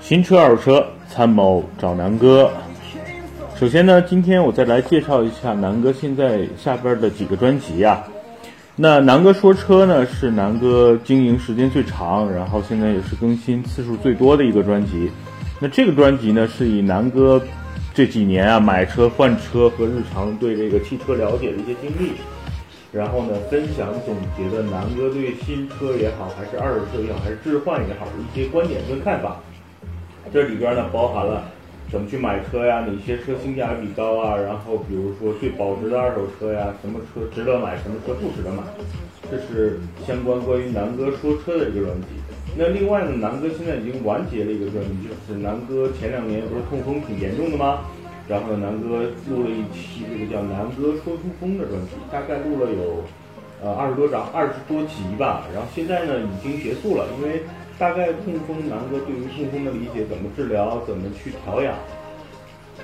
新车二手车参谋找南哥。首先呢，今天我再来介绍一下南哥现在下边的几个专辑啊。那南哥说车呢，是南哥经营时间最长，然后现在也是更新次数最多的一个专辑。那这个专辑呢，是以南哥这几年啊买车换车和日常对这个汽车了解的一些经历，然后呢分享总结的南哥对新车也好，还是二手车也好，还是置换也好的一些观点跟看法。这里边呢包含了怎么去买车呀，哪些车性价比高啊，然后比如说最保值的二手车呀，什么车值得买，什么车不值得买，这是相关关于南哥说车的一个专辑。那另外呢，南哥现在已经完结了一个专辑，就是南哥前两年不是痛风挺严重的吗？然后，南哥录了一期这个叫《南哥说出风》的专辑，大概录了有呃二十多张，二十多集吧。然后现在呢已经结束了，因为大概痛风南哥对于痛风的理解，怎么治疗，怎么去调养，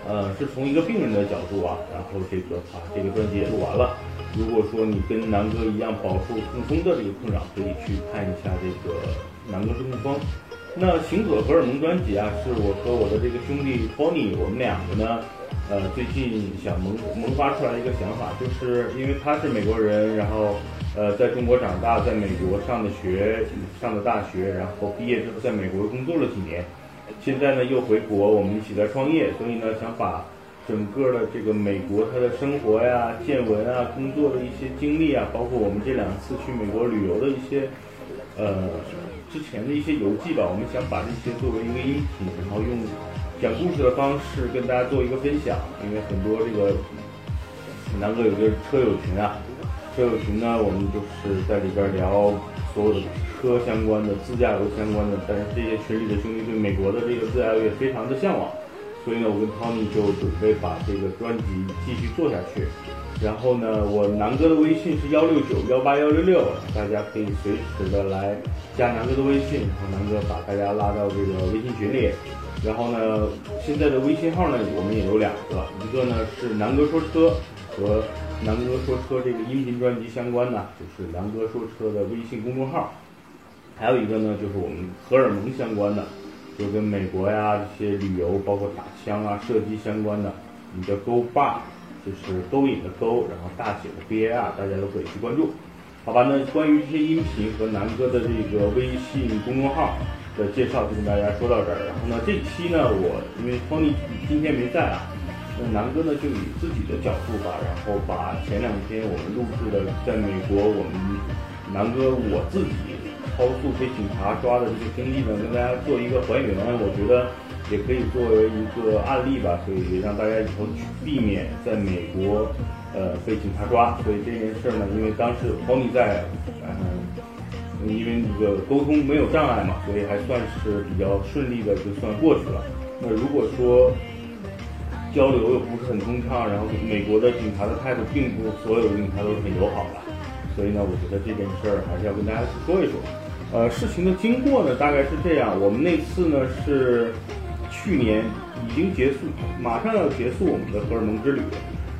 呃，是从一个病人的角度啊，然后这个把这个专辑也录完了。如果说你跟南哥一样饱受痛风的这个困扰，可以去看一下这个。南哥说痛风，那行走荷尔蒙专辑啊，是我和我的这个兄弟 Tony，我们两个呢，呃，最近想萌萌发出来一个想法，就是因为他是美国人，然后呃，在中国长大，在美国上的学，上的大学，然后毕业之后在美国工作了几年，现在呢又回国，我们一起在创业，所以呢想把整个的这个美国他的生活呀、见闻啊、工作的一些经历啊，包括我们这两次去美国旅游的一些，呃。之前的一些游记吧，我们想把这些作为一个音频，然后用讲故事的方式跟大家做一个分享。因为很多这个南哥有个车友群啊，车友群呢，我们就是在里边聊所有的车相关的、自驾游相关的。但是这些群里的兄弟对美国的这个自驾游也非常的向往，所以呢，我跟 Tony 就准备把这个专辑继续做下去。然后呢，我南哥的微信是幺六九幺八幺六六，大家可以随时的来加南哥的微信，然后南哥把大家拉到这个微信群里。然后呢，现在的微信号呢，我们也有两个，一个呢是南哥说车和南哥说车这个音频专辑相关的，就是南哥说车的微信公众号。还有一个呢，就是我们荷尔蒙相关的，就跟美国呀这些旅游，包括打枪啊、射击相关的，你的 Go Bar。就是勾引的勾，然后大写的 B A R，大家都可以去关注，好吧？那关于这些音频和南哥的这个微信公众号的介绍就跟大家说到这儿。然后呢，这期呢，我因为 Tony 今天没在啊，那南哥呢就以自己的角度吧，然后把前两天我们录制的在美国我们南哥我自己超速被警察抓的这个经历呢，跟大家做一个还原。我觉得。也可以作为一个案例吧，可以让大家以后去避免在美国，呃，被警察抓。所以这件事呢，因为当时 Tony 在，嗯，因为这个沟通没有障碍嘛，所以还算是比较顺利的，就算过去了。那如果说交流又不是很通畅，然后美国的警察的态度并不所有的警察都是很友好的，所以呢，我觉得这件事儿还是要跟大家去说一说。呃，事情的经过呢，大概是这样，我们那次呢是。去年已经结束，马上要结束我们的荷尔蒙之旅。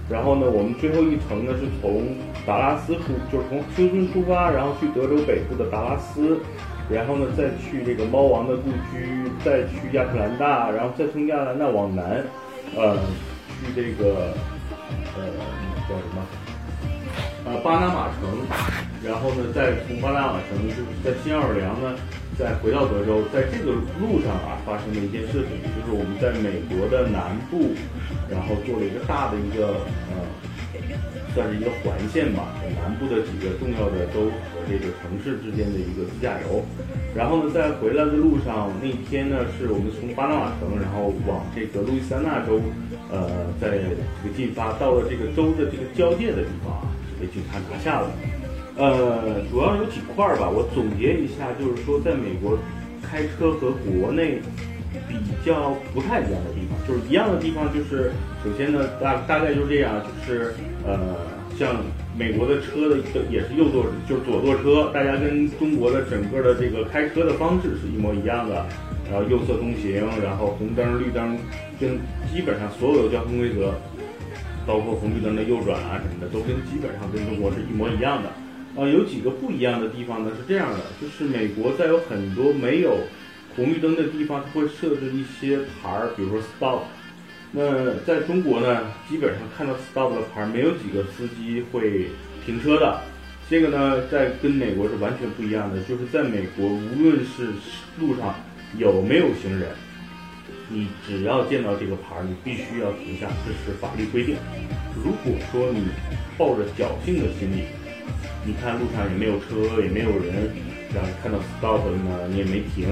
然后呢，我们最后一程呢是从达拉斯出，就是从休斯顿出发，然后去德州北部的达拉斯，然后呢再去这个猫王的故居，再去亚特兰大，然后再从亚特兰大往南，呃，去这个呃叫什么？呃，巴拿马城。然后呢，再从巴拿马城就是在新奥尔良呢。再回到德州，在这个路上啊，发生了一件事情，就是我们在美国的南部，然后做了一个大的一个呃，算是一个环线吧，南部的几个重要的州和这个城市之间的一个自驾游。然后呢，在回来的路上，那天呢，是我们从巴拿马城，然后往这个路易斯安那州，呃，在这个进发，到了这个州的这个交界的地方啊，被警察拿下了。呃，主要有几块儿吧，我总结一下，就是说，在美国开车和国内比较不太一样的地方，就是一样的地方，就是首先呢，大大概就是这样，就是呃，像美国的车的也是右座，就是左座车，大家跟中国的整个的这个开车的方式是一模一样的，然后右侧通行，然后红灯绿灯，跟基本上所有的交通规则包括红绿灯的右转啊什么的，都跟基本上跟中国是一模一样的。呃，有几个不一样的地方呢？是这样的，就是美国在有很多没有红绿灯的地方，它会设置一些牌儿，比如说 stop。那在中国呢，基本上看到 stop 的牌儿，没有几个司机会停车的。这个呢，在跟美国是完全不一样的，就是在美国，无论是路上有没有行人，你只要见到这个牌儿，你必须要停下，这是法律规定。如果说你抱着侥幸的心理，你看路上也没有车，也没有人，然后看到 stop 呢，你也没停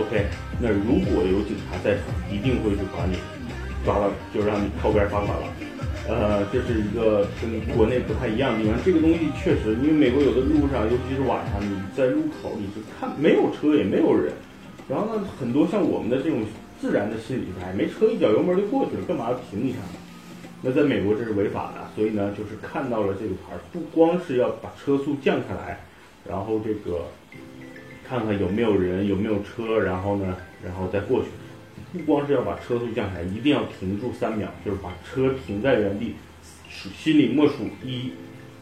，OK，那如果有警察在场，一定会去把你抓了，就让你靠边罚款了。呃，这是一个跟国内不太一样的地方。这个东西确实，因为美国有的路上，尤其是晚上，你在路口你是看没有车也没有人，然后呢，很多像我们的这种自然的心理，没车一脚油门就过去了，干嘛要停一下呢？那在美国这是违法的，所以呢，就是看到了这个牌，不光是要把车速降下来，然后这个看看有没有人，有没有车，然后呢，然后再过去。不光是要把车速降下来，一定要停住三秒，就是把车停在原地，数心里默数一、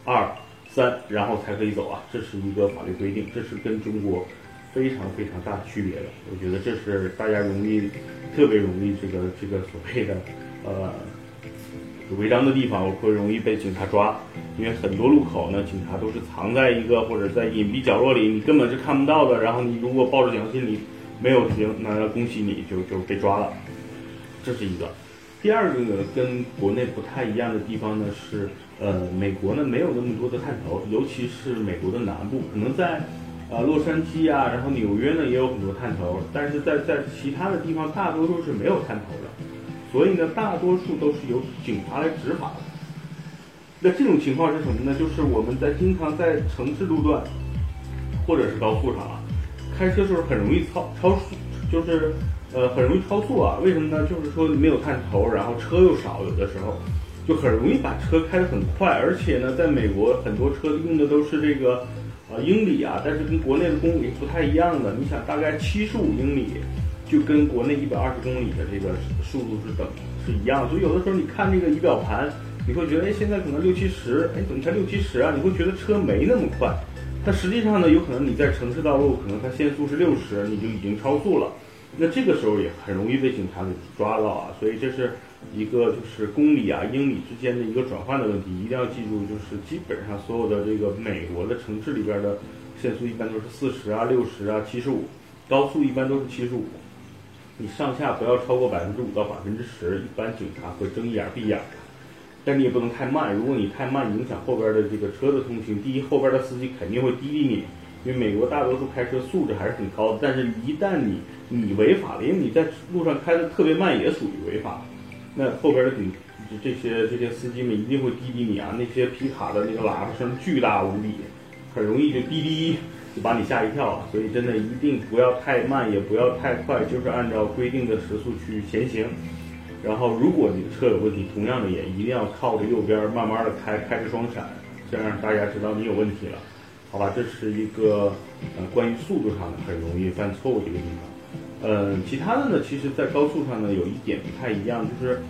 二、三，然后才可以走啊。这是一个法律规定，这是跟中国非常非常大区别的。我觉得这是大家容易特别容易这个这个所谓的呃违章的地方，会容易被警察抓，因为很多路口呢，警察都是藏在一个或者在隐蔽角落里，你根本是看不到的。然后你如果抱着侥幸心理。没有停，那恭喜你就就被抓了，这是一个。第二个呢，跟国内不太一样的地方呢是，呃，美国呢没有那么多的探头，尤其是美国的南部，可能在，呃，洛杉矶啊，然后纽约呢也有很多探头，但是在在其他的地方大多数是没有探头的，所以呢，大多数都是由警察来执法的。那这种情况是什么呢？就是我们在经常在城市路段，或者是高速上啊。开车时候很容易超超速，就是呃很容易超速啊。为什么呢？就是说没有探头，然后车又少，有的时候就很容易把车开得很快。而且呢，在美国很多车用的都是这个呃英里啊，但是跟国内的公里不太一样的。你想，大概七十五英里就跟国内一百二十公里的这个速度是等是一样。所以有的时候你看这个仪表盘，你会觉得哎现在可能六七十，哎怎么才六七十啊？你会觉得车没那么快。但实际上呢，有可能你在城市道路，可能它限速是六十，你就已经超速了。那这个时候也很容易被警察给抓到啊。所以这是一个就是公里啊、英里之间的一个转换的问题，一定要记住，就是基本上所有的这个美国的城市里边的限速一般都是四十啊、六十啊、七十五，高速一般都是七十五。你上下不要超过百分之五到百分之十，一般警察会睁一眼闭一眼。但你也不能太慢，如果你太慢，影响后边的这个车的通行。第一，后边的司机肯定会滴滴你，因为美国大多数开车素质还是很高的。但是，一旦你你违法了，因为你在路上开的特别慢，也属于违法。那后边的警这些这些司机们一定会滴滴你啊！那些皮卡的那个喇叭声巨大无比，很容易就滴滴把你吓一跳。所以，真的一定不要太慢，也不要太快，就是按照规定的时速去前行。然后，如果你的车有问题，同样的也一定要靠着右边慢慢的开，开着双闪，这样大家知道你有问题了，好吧？这是一个呃关于速度上的很容易犯错误的一个地方。嗯，其他的呢，其实在高速上呢有一点不太一样，就是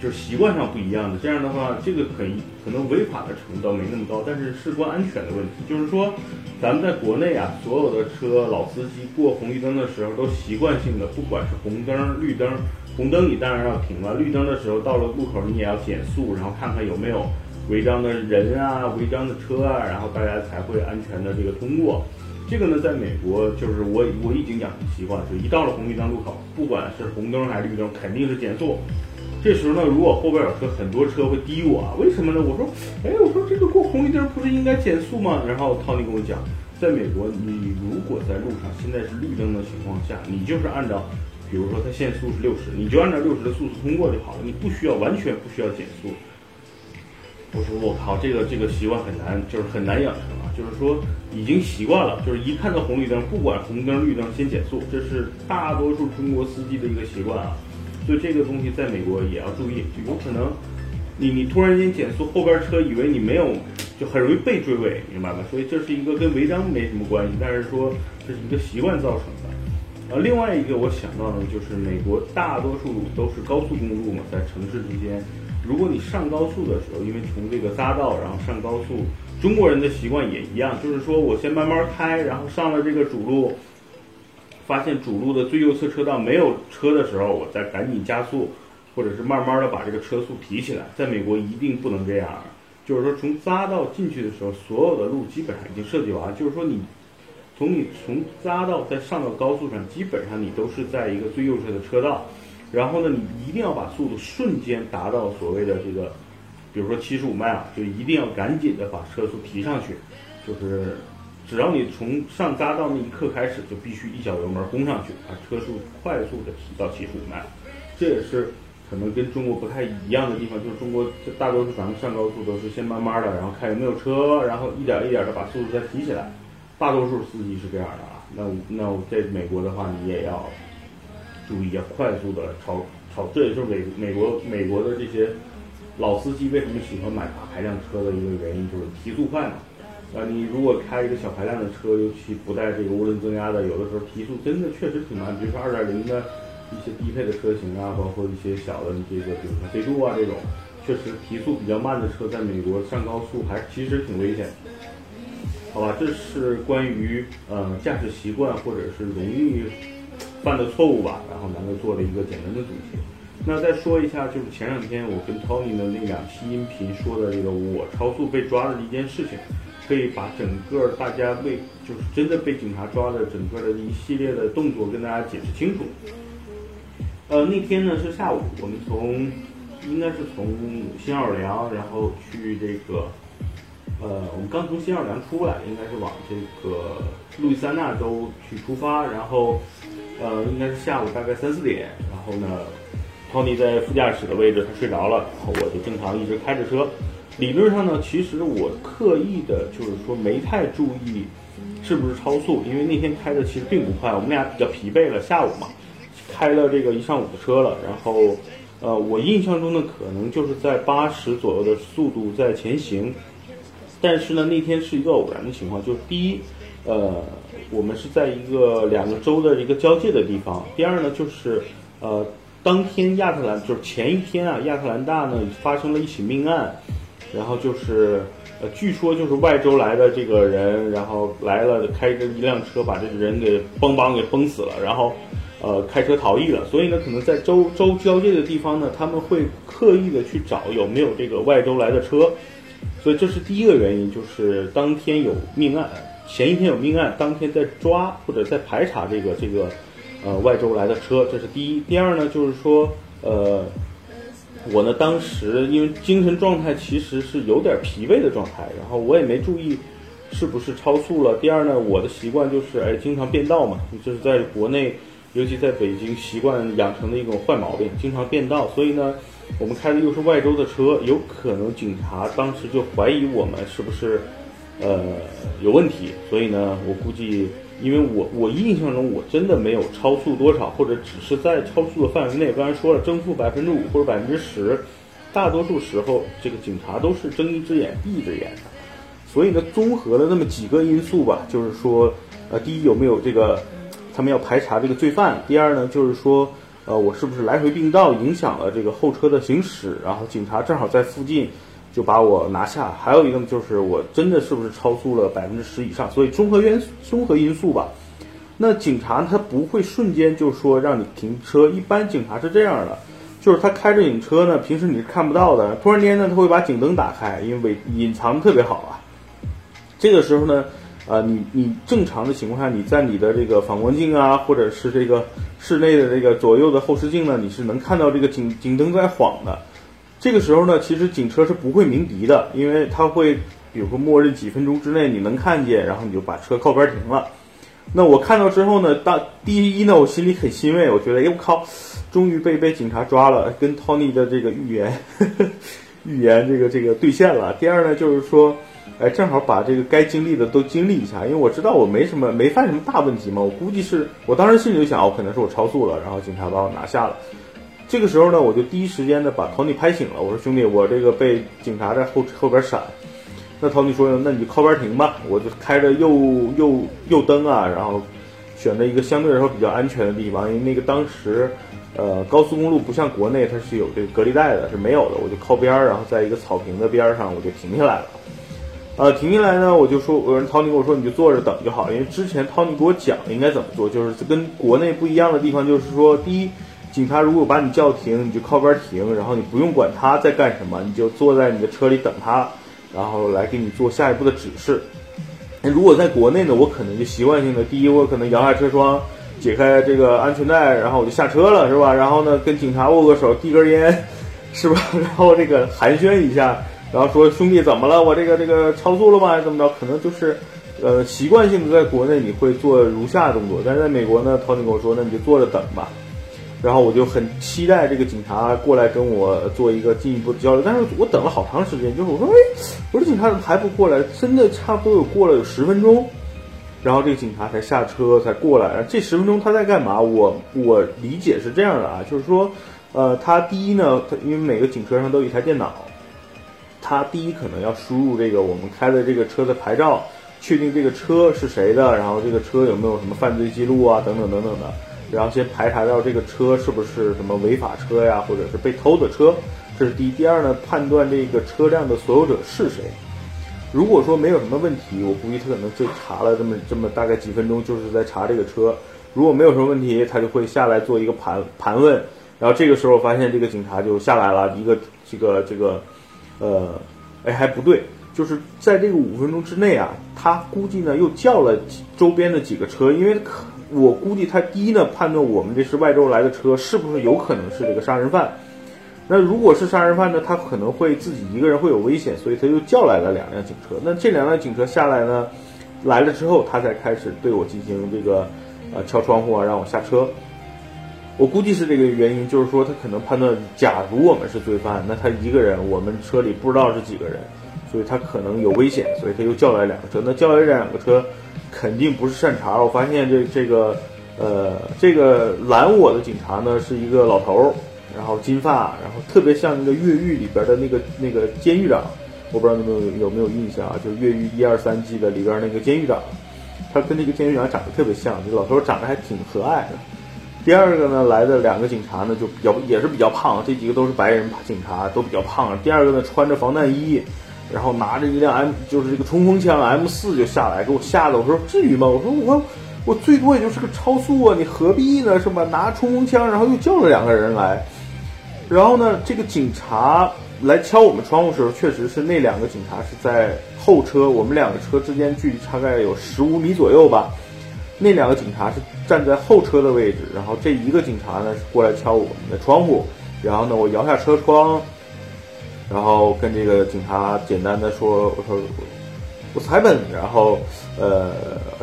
就是习惯上不一样的。这样的话，这个可可能违法的程度倒没那么高，但是事关安全的问题，就是说咱们在国内啊，所有的车老司机过红绿灯的时候都习惯性的，不管是红灯绿灯。红灯你当然要停了，绿灯的时候到了路口你也要减速，然后看看有没有违章的人啊、违章的车啊，然后大家才会安全的这个通过。这个呢，在美国就是我我已经养成习惯，就一到了红绿灯路口，不管是红灯还是绿灯，肯定是减速。这时候呢，如果后边有车，很多车会滴我，为什么呢？我说，哎，我说这个过红绿灯不是应该减速吗？然后涛尼跟我讲，在美国，你如果在路上现在是绿灯的情况下，你就是按照。比如说它限速是六十，你就按照六十的速度通过就好了，你不需要完全不需要减速。我说我靠，这个这个习惯很难，就是很难养成啊。就是说已经习惯了，就是一看到红绿灯，不管红灯绿灯先减速，这是大多数中国司机的一个习惯啊。所以这个东西在美国也要注意，就有可能你你突然间减速，后边车以为你没有，就很容易被追尾，明白吗？所以这是一个跟违章没什么关系，但是说这是一个习惯造成的。呃，另外一个我想到的就是美国大多数都是高速公路嘛，在城市之间，如果你上高速的时候，因为从这个匝道然后上高速，中国人的习惯也一样，就是说我先慢慢开，然后上了这个主路，发现主路的最右侧车道没有车的时候，我再赶紧加速，或者是慢慢的把这个车速提起来。在美国一定不能这样，就是说从匝道进去的时候，所有的路基本上已经设计完，就是说你从你从匝道再上到高速上，基本上你都是在一个最右侧的车道。然后呢，你一定要把速度瞬间达到所谓的这个，比如说七十五迈啊，就一定要赶紧的把车速提上去。就是只要你从上匝道那一刻开始，就必须一脚油门轰上去，把车速快速的提到七十五迈。这也是可能跟中国不太一样的地方，就是中国大多数咱们上高速都是先慢慢的，然后看有没有车，然后一点一点的把速度再提起来。大多数司机是这样的啊。那那我在美国的话，你也要。注意要快速的超超，这也是美美国美国的这些老司机为什么喜欢买大排量车的一个原因，就是提速快嘛。啊，你如果开一个小排量的车，尤其不带这个涡轮增压的，有的时候提速真的确实挺慢。比如说二点零的一些低配的车型啊，包括一些小的这个，比如说飞度啊这种，确实提速比较慢的车，在美国上高速还其实挺危险。好吧，这是关于呃驾驶习惯或者是容易。犯的错误吧，然后咱们做了一个简单的总结。那再说一下，就是前两天我跟 Tony 的那两期音频说的这个我超速被抓的一件事情，可以把整个大家被就是真的被警察抓的整个的一系列的动作跟大家解释清楚。呃，那天呢是下午，我们从应该是从新奥尔良，然后去这个呃，我们刚从新奥尔良出来，应该是往这个路易斯安那州去出发，然后。呃，应该是下午大概三四点，然后呢，Tony 在副驾驶的位置，他睡着了，然后我就正常一直开着车。理论上呢，其实我刻意的就是说没太注意是不是超速，因为那天开的其实并不快，我们俩比较疲惫了，下午嘛，开了这个一上午的车了，然后呃，我印象中呢，可能就是在八十左右的速度在前行，但是呢，那天是一个偶然的情况，就是第一，呃。我们是在一个两个州的一个交界的地方。第二呢，就是呃，当天亚特兰就是前一天啊，亚特兰大呢发生了一起命案，然后就是呃，据说就是外州来的这个人，然后来了开着一辆车把这个人给邦邦给崩死了，然后呃开车逃逸了。所以呢，可能在州州交界的地方呢，他们会刻意的去找有没有这个外州来的车。所以这是第一个原因，就是当天有命案。前一天有命案，当天在抓或者在排查这个这个，呃，外州来的车，这是第一。第二呢，就是说，呃，我呢当时因为精神状态其实是有点疲惫的状态，然后我也没注意是不是超速了。第二呢，我的习惯就是哎，经常变道嘛，就是在国内，尤其在北京习惯养成的一种坏毛病，经常变道。所以呢，我们开的又是外州的车，有可能警察当时就怀疑我们是不是。呃，有问题，所以呢，我估计，因为我我印象中我真的没有超速多少，或者只是在超速的范围内。刚才说了，正负百分之五或者百分之十，大多数时候这个警察都是睁一只眼闭一只眼的。所以呢，综合了那么几个因素吧，就是说，呃，第一有没有这个，他们要排查这个罪犯；第二呢，就是说，呃，我是不是来回并道影响了这个后车的行驶，然后警察正好在附近。就把我拿下，还有一个就是我真的是不是超速了百分之十以上？所以综合因综合因素吧。那警察他不会瞬间就说让你停车，一般警察是这样的，就是他开着警车呢，平时你是看不到的，突然间呢他会把警灯打开，因为隐藏特别好啊。这个时候呢，呃，你你正常的情况下，你在你的这个反光镜啊，或者是这个室内的这个左右的后视镜呢，你是能看到这个警警灯在晃的。这个时候呢，其实警车是不会鸣笛的，因为它会，比如说默认几分钟之内你能看见，然后你就把车靠边停了。那我看到之后呢，大第一呢，我心里很欣慰，我觉得，哎我靠，终于被被警察抓了，跟 Tony 的这个预言，预言这个这个兑现了。第二呢，就是说，哎，正好把这个该经历的都经历一下，因为我知道我没什么没犯什么大问题嘛，我估计是我当时心里就想，哦，可能是我超速了，然后警察把我拿下了。这个时候呢，我就第一时间的把 Tony 拍醒了。我说：“兄弟，我这个被警察在后后边闪。”那 Tony 说：“那你就靠边停吧。”我就开着右右右灯啊，然后选择一个相对来说比较安全的地方，因为那个当时呃，高速公路不像国内它是有这个隔离带的，是没有的。我就靠边儿，然后在一个草坪的边儿上，我就停下来了。呃，停下来呢，我就说，我说 Tony 跟我说，你就坐着等就好，因为之前 Tony 给我讲应该怎么做，就是跟国内不一样的地方，就是说，第一，警察如果把你叫停，你就靠边停，然后你不用管他在干什么，你就坐在你的车里等他，然后来给你做下一步的指示。那如果在国内呢，我可能就习惯性的，第一，我可能摇下车窗，解开这个安全带，然后我就下车了，是吧？然后呢，跟警察握个手，递根烟，是吧？然后这个寒暄一下。然后说兄弟怎么了？我这个这个超速了吗？还是怎么着？可能就是，呃，习惯性的在国内你会做如下动作，但是在美国呢，Tony 跟我说，那你就坐着等吧。然后我就很期待这个警察过来跟我做一个进一步的交流，但是我等了好长时间，就是我说，哎，我说警察怎么还不过来？真的差不多有过了有十分钟，然后这个警察才下车才过来。这十分钟他在干嘛？我我理解是这样的啊，就是说，呃，他第一呢，他因为每个警车上都有一台电脑。他第一可能要输入这个我们开的这个车的牌照，确定这个车是谁的，然后这个车有没有什么犯罪记录啊，等等等等的，然后先排查到这个车是不是什么违法车呀，或者是被偷的车，这是第一。第二呢，判断这个车辆的所有者是谁。如果说没有什么问题，我估计他可能就查了这么这么大概几分钟，就是在查这个车。如果没有什么问题，他就会下来做一个盘盘问，然后这个时候发现这个警察就下来了，一个这个这个。呃，哎，还不对，就是在这个五分钟之内啊，他估计呢又叫了周边的几个车，因为可我估计他第一呢判断我们这是外州来的车是不是有可能是这个杀人犯，那如果是杀人犯呢，他可能会自己一个人会有危险，所以他又叫来了两辆警车。那这两辆警车下来呢，来了之后，他才开始对我进行这个呃敲窗户啊，让我下车。我估计是这个原因，就是说他可能判断，假如我们是罪犯，那他一个人，我们车里不知道是几个人，所以他可能有危险，所以他又叫来两个车。那叫来这两个车，肯定不是善茬。我发现这这个，呃，这个拦我的警察呢是一个老头儿，然后金发，然后特别像那个越狱里边的那个那个监狱长。我不知道你们有有没有印象啊？就是越狱一二三季的里边那个监狱长，他跟那个监狱长长得特别像。这老头长得还挺和蔼的。第二个呢，来的两个警察呢，就比较也是比较胖，这几个都是白人警察，都比较胖。第二个呢，穿着防弹衣，然后拿着一辆 M，就是这个冲锋枪 M 四就下来，给我吓得，我说至于吗？我说我我最多也就是个超速啊，你何必呢？是吧？拿冲锋枪，然后又叫了两个人来，然后呢，这个警察来敲我们窗户时候，确实是那两个警察是在后车，我们两个车之间距离大概有十五米左右吧。那两个警察是站在后车的位置，然后这一个警察呢是过来敲我们的窗户，然后呢我摇下车窗，然后跟这个警察简单的说，我说我裁本，然后呃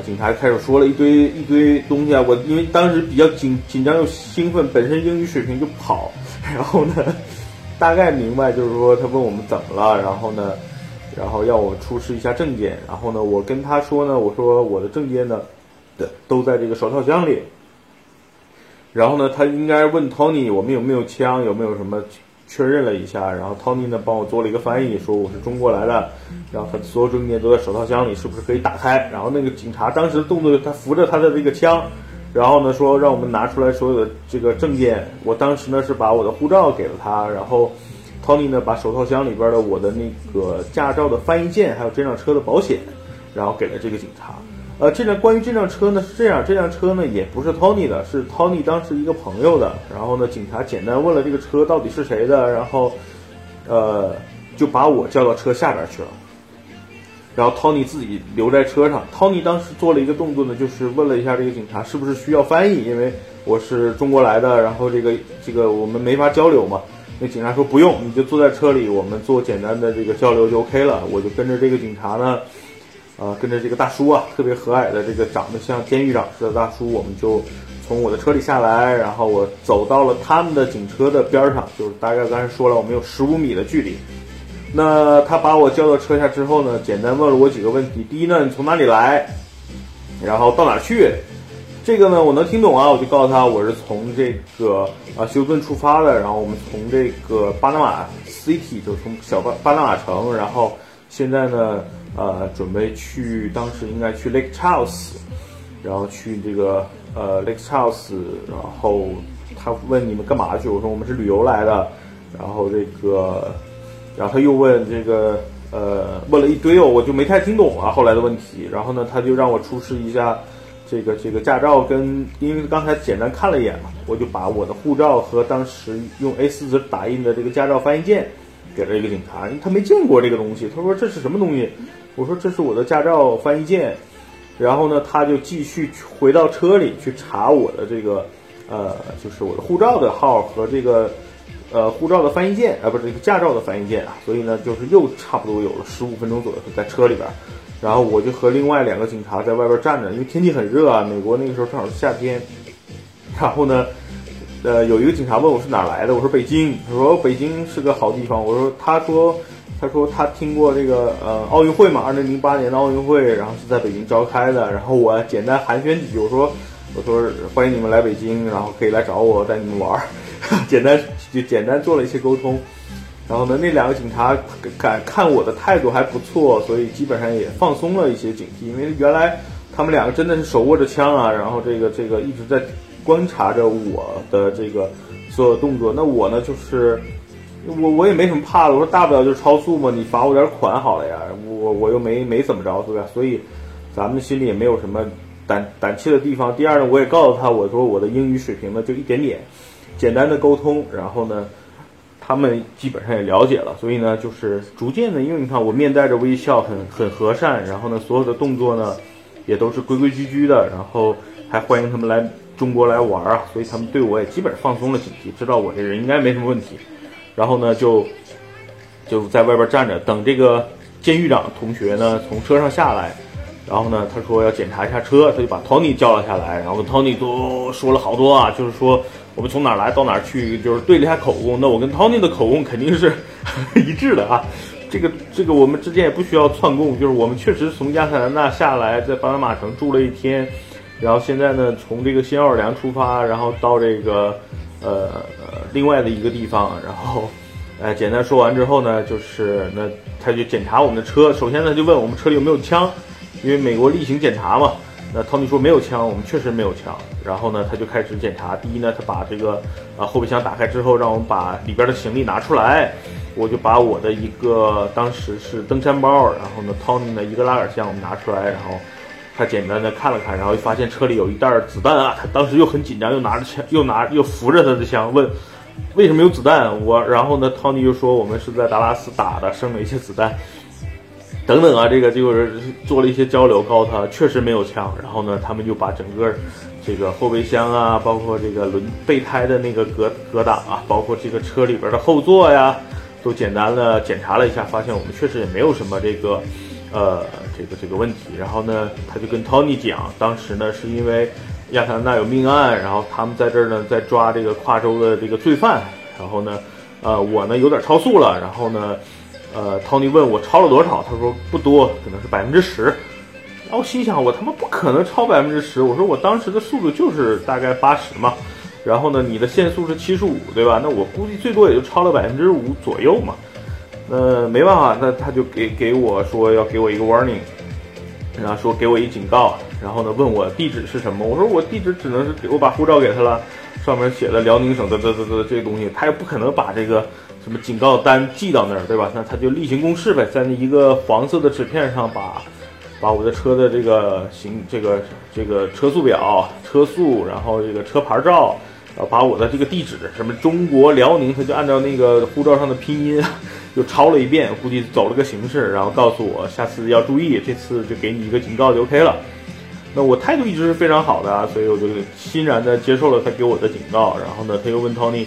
警察开始说了一堆一堆东西啊，我因为当时比较紧紧张又兴奋，本身英语水平就不好，然后呢大概明白就是说他问我们怎么了，然后呢然后要我出示一下证件，然后呢我跟他说呢，我说我的证件呢。的都在这个手套箱里，然后呢，他应该问 Tony 我们有没有枪，有没有什么确认了一下，然后 Tony 呢帮我做了一个翻译，说我是中国来的，然后他所有证件都在手套箱里，是不是可以打开？然后那个警察当时的动作，他扶着他的这个枪，然后呢说让我们拿出来所有的这个证件。我当时呢是把我的护照给了他，然后 Tony 呢把手套箱里边的我的那个驾照的翻译件，还有这辆车的保险，然后给了这个警察。呃，这辆关于这辆车呢是这样，这辆车呢也不是 Tony 的，是 Tony 当时一个朋友的。然后呢，警察简单问了这个车到底是谁的，然后，呃，就把我叫到车下边去了。然后 Tony 自己留在车上。Tony 当时做了一个动作呢，就是问了一下这个警察是不是需要翻译，因为我是中国来的，然后这个这个我们没法交流嘛。那警察说不用，你就坐在车里，我们做简单的这个交流就 OK 了。我就跟着这个警察呢。啊，跟着这个大叔啊，特别和蔼的这个长得像监狱长似的大叔，我们就从我的车里下来，然后我走到了他们的警车的边上，就是大概刚才说了，我们有十五米的距离。那他把我叫到车下之后呢，简单问了我几个问题。第一呢，你从哪里来？然后到哪去？这个呢，我能听懂啊，我就告诉他我是从这个啊休斯顿出发的，然后我们从这个巴拿马 City 就从小巴巴拿马城，然后现在呢。呃，准备去，当时应该去 Lake Charles，然后去这个呃 Lake Charles，然后他问你们干嘛去？我说我们是旅游来的。然后这个，然后他又问这个，呃，问了一堆哦，我就没太听懂啊后来的问题。然后呢，他就让我出示一下这个这个驾照跟，因为刚才简单看了一眼嘛，我就把我的护照和当时用 A4 纸打印的这个驾照翻译件给了一个警察，他没见过这个东西，他说这是什么东西？我说这是我的驾照翻译件。然后呢，他就继续回到车里去查我的这个，呃，就是我的护照的号和这个。呃，护照的翻译件啊，不是这个驾照的翻译件啊，所以呢，就是又差不多有了十五分钟左右在车里边，然后我就和另外两个警察在外边站着，因为天气很热啊，美国那个时候正好是夏天，然后呢，呃，有一个警察问我是哪来的，我说北京，他说北京是个好地方，我说他说他说他听过这个呃奥运会嘛，二零零八年的奥运会，然后是在北京召开的，然后我简单寒暄几句，我说我说欢迎你们来北京，然后可以来找我带你们玩。简单就简单做了一些沟通，然后呢，那两个警察敢看我的态度还不错，所以基本上也放松了一些警惕。因为原来他们两个真的是手握着枪啊，然后这个这个一直在观察着我的这个所有动作。那我呢，就是我我也没什么怕的，我说大不了就是超速嘛，你罚我点款好了呀，我我又没没怎么着，对吧？所以咱们心里也没有什么胆胆怯的地方。第二呢，我也告诉他，我说我的英语水平呢就一点点。简单的沟通，然后呢，他们基本上也了解了，所以呢，就是逐渐的，因为你看我面带着微笑，很很和善，然后呢，所有的动作呢，也都是规规矩矩的，然后还欢迎他们来中国来玩啊，所以他们对我也基本放松了警惕，知道我这人应该没什么问题，然后呢，就就在外边站着等这个监狱长同学呢从车上下来，然后呢，他说要检查一下车，他就把 Tony 叫了下来，然后跟 Tony 都说了好多啊，就是说。我们从哪来到哪去，就是对了一下口供。那我跟 Tony 的口供肯定是 一致的啊。这个这个我们之间也不需要串供，就是我们确实从亚特兰大下来，在巴拿马城住了一天，然后现在呢从这个新奥尔良出发，然后到这个呃呃另外的一个地方，然后呃简单说完之后呢，就是那他就检查我们的车，首先呢就问我们车里有没有枪，因为美国例行检查嘛。那 Tony 说没有枪，我们确实没有枪。然后呢，他就开始检查。第一呢，他把这个啊后备箱打开之后，让我们把里边的行李拿出来。我就把我的一个当时是登山包，然后呢，Tony 的一个拉杆箱我们拿出来，然后他简单的看了看，然后发现车里有一袋子弹啊。他当时又很紧张，又拿着枪，又拿又扶着他的枪，问为什么有子弹？我然后呢，Tony 又说我们是在达拉斯打的，剩了一些子弹。等等啊，这个就是做了一些交流，告诉他确实没有枪。然后呢，他们就把整个这个后备箱啊，包括这个轮备胎的那个隔隔挡啊，包括这个车里边的后座呀，都简单的检查了一下，发现我们确实也没有什么这个呃这个这个问题。然后呢，他就跟 Tony 讲，当时呢是因为亚特兰大有命案，然后他们在这儿呢在抓这个跨州的这个罪犯。然后呢，呃，我呢有点超速了，然后呢。呃，Tony 问我超了多少？他说不多，可能是百分之十。然后心想，我他妈不可能超百分之十。我说我当时的速度就是大概八十嘛。然后呢，你的限速是七十五，对吧？那我估计最多也就超了百分之五左右嘛。那没办法，那他就给给我说要给我一个 warning，然后说给我一警告，然后呢问我地址是什么？我说我地址只能是给我把护照给他了，上面写的辽宁省的这这这这东西，他也不可能把这个。什么警告单寄到那儿，对吧？那他就例行公事呗，在那一个黄色的纸片上把，把我的车的这个行这个这个车速表、车速，然后这个车牌照，然后把我的这个地址，什么中国辽宁，他就按照那个护照上的拼音又抄了一遍，估计走了个形式，然后告诉我下次要注意，这次就给你一个警告就 OK 了。那我态度一直是非常好的啊，所以我就欣然的接受了他给我的警告。然后呢，他又问 Tony。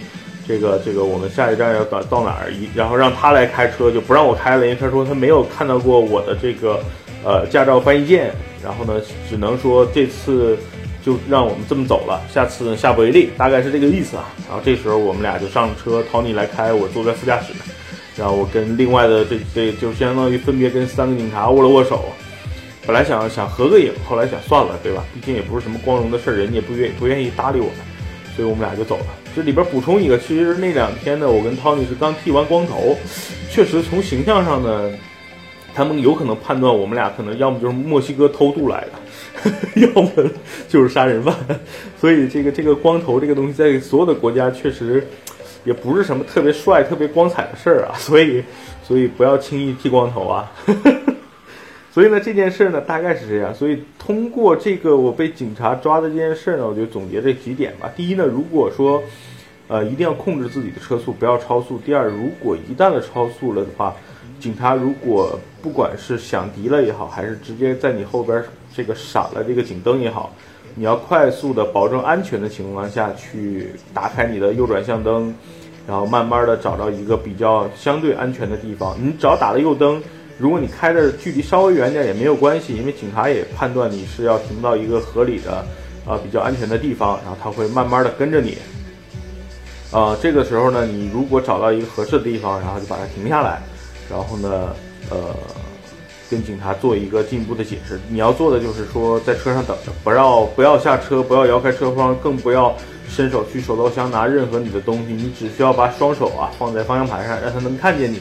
这个这个，我们下一站要到到哪儿？一然后让他来开车，就不让我开了，因为他说他没有看到过我的这个呃驾照翻译件。然后呢，只能说这次就让我们这么走了，下次下不为例，大概是这个意思啊。然后这时候我们俩就上了车，Tony 来开，我坐在副驾驶，然后我跟另外的这这就相当于分别跟三个警察握了握手。本来想想合个影，后来想算了，对吧？毕竟也不是什么光荣的事儿，人家也不愿不愿意搭理我们，所以我们俩就走了。这里边补充一个，其实那两天呢，我跟 Tony 是刚剃完光头，确实从形象上呢，他们有可能判断我们俩可能要么就是墨西哥偷渡来的，要么就是杀人犯。所以这个这个光头这个东西，在所有的国家确实也不是什么特别帅、特别光彩的事儿啊。所以所以不要轻易剃光头啊。所以呢，这件事呢大概是这样。所以通过这个我被警察抓的这件事呢，我就总结这几点吧。第一呢，如果说呃一定要控制自己的车速，不要超速。第二，如果一旦的超速了的话，警察如果不管是响笛了也好，还是直接在你后边这个闪了这个警灯也好，你要快速的保证安全的情况下去打开你的右转向灯，然后慢慢的找到一个比较相对安全的地方。你只要打了右灯。如果你开的距离稍微远点也没有关系，因为警察也判断你是要停到一个合理的，呃比较安全的地方，然后他会慢慢的跟着你。呃，这个时候呢，你如果找到一个合适的地方，然后就把它停下来，然后呢，呃，跟警察做一个进一步的解释。你要做的就是说，在车上等着，不要不要下车，不要摇开车窗，更不要伸手去手刀箱拿任何你的东西，你只需要把双手啊放在方向盘上，让他能看见你。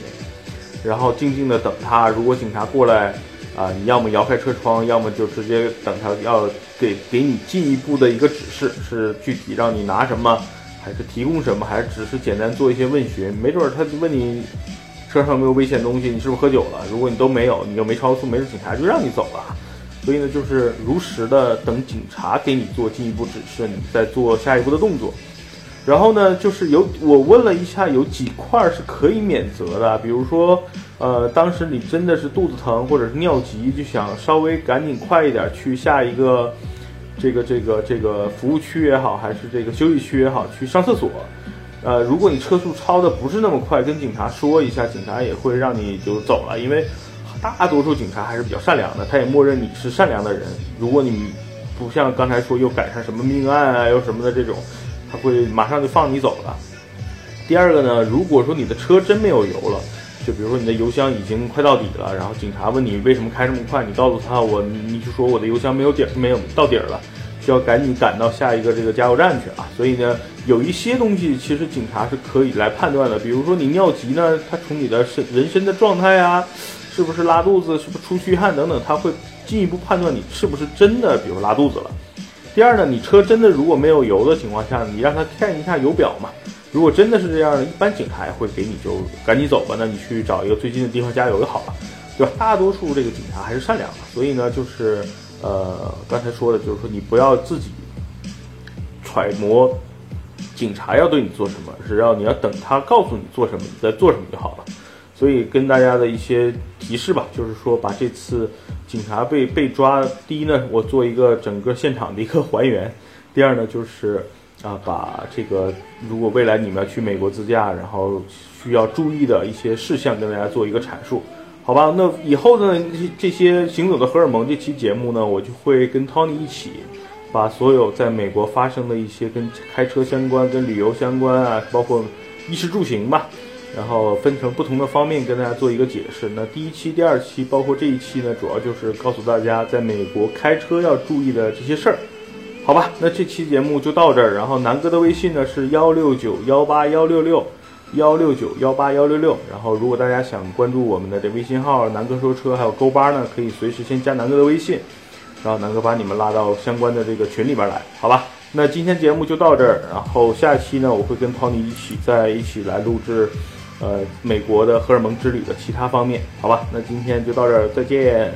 然后静静的等他，如果警察过来，啊，你要么摇开车窗，要么就直接等他，要给给你进一步的一个指示，是具体让你拿什么，还是提供什么，还是只是简单做一些问询？没准他问你车上没有危险东西，你是不是喝酒了？如果你都没有，你又没超速，没事警察就让你走了。所以呢，就是如实的等警察给你做进一步指示，你再做下一步的动作。然后呢，就是有我问了一下，有几块是可以免责的，比如说，呃，当时你真的是肚子疼或者是尿急，就想稍微赶紧快一点去下一个，这个这个这个服务区也好，还是这个休息区也好，去上厕所，呃，如果你车速超的不是那么快，跟警察说一下，警察也会让你就走了，因为大多数警察还是比较善良的，他也默认你是善良的人。如果你不像刚才说又赶上什么命案啊，又什么的这种。他会马上就放你走了。第二个呢，如果说你的车真没有油了，就比如说你的油箱已经快到底了，然后警察问你为什么开这么快，你告诉他我，你就说我的油箱没有底，没有到底儿了，就要赶紧赶到下一个这个加油站去啊。所以呢，有一些东西其实警察是可以来判断的，比如说你尿急呢，他从你的身人身的状态啊，是不是拉肚子，是不是出虚汗等等，他会进一步判断你是不是真的，比如拉肚子了。第二呢，你车真的如果没有油的情况下，你让他看一下油表嘛。如果真的是这样的，一般警察也会给你就赶紧走吧，那你去找一个最近的地方加油就好了，对吧？大多数这个警察还是善良的，所以呢，就是呃刚才说的，就是说你不要自己揣摩警察要对你做什么，是要你要等他告诉你做什么，你再做什么就好了。所以跟大家的一些提示吧，就是说把这次。警察被被抓，第一呢，我做一个整个现场的一个 还原；第二呢，就是啊，把这个如果未来你们要去美国自驾，然后需要注意的一些事项跟大家做一个阐述，好吧？那以后呢，这些行走的荷尔蒙这期节目呢，我就会跟 Tony 一起，把所有在美国发生的一些跟开车相关、跟旅游相关啊，包括衣食住行吧。然后分成不同的方面跟大家做一个解释。那第一期、第二期，包括这一期呢，主要就是告诉大家在美国开车要注意的这些事儿，好吧？那这期节目就到这儿。然后南哥的微信呢是幺六九幺八幺六六幺六九幺八幺六六。然后如果大家想关注我们的这微信号“南哥说车”还有勾八呢，可以随时先加南哥的微信，然后南哥把你们拉到相关的这个群里边来，好吧？那今天节目就到这儿。然后下期呢，我会跟 Tony 一起在一起来录制。呃，美国的荷尔蒙之旅的其他方面，好吧，那今天就到这儿，再见。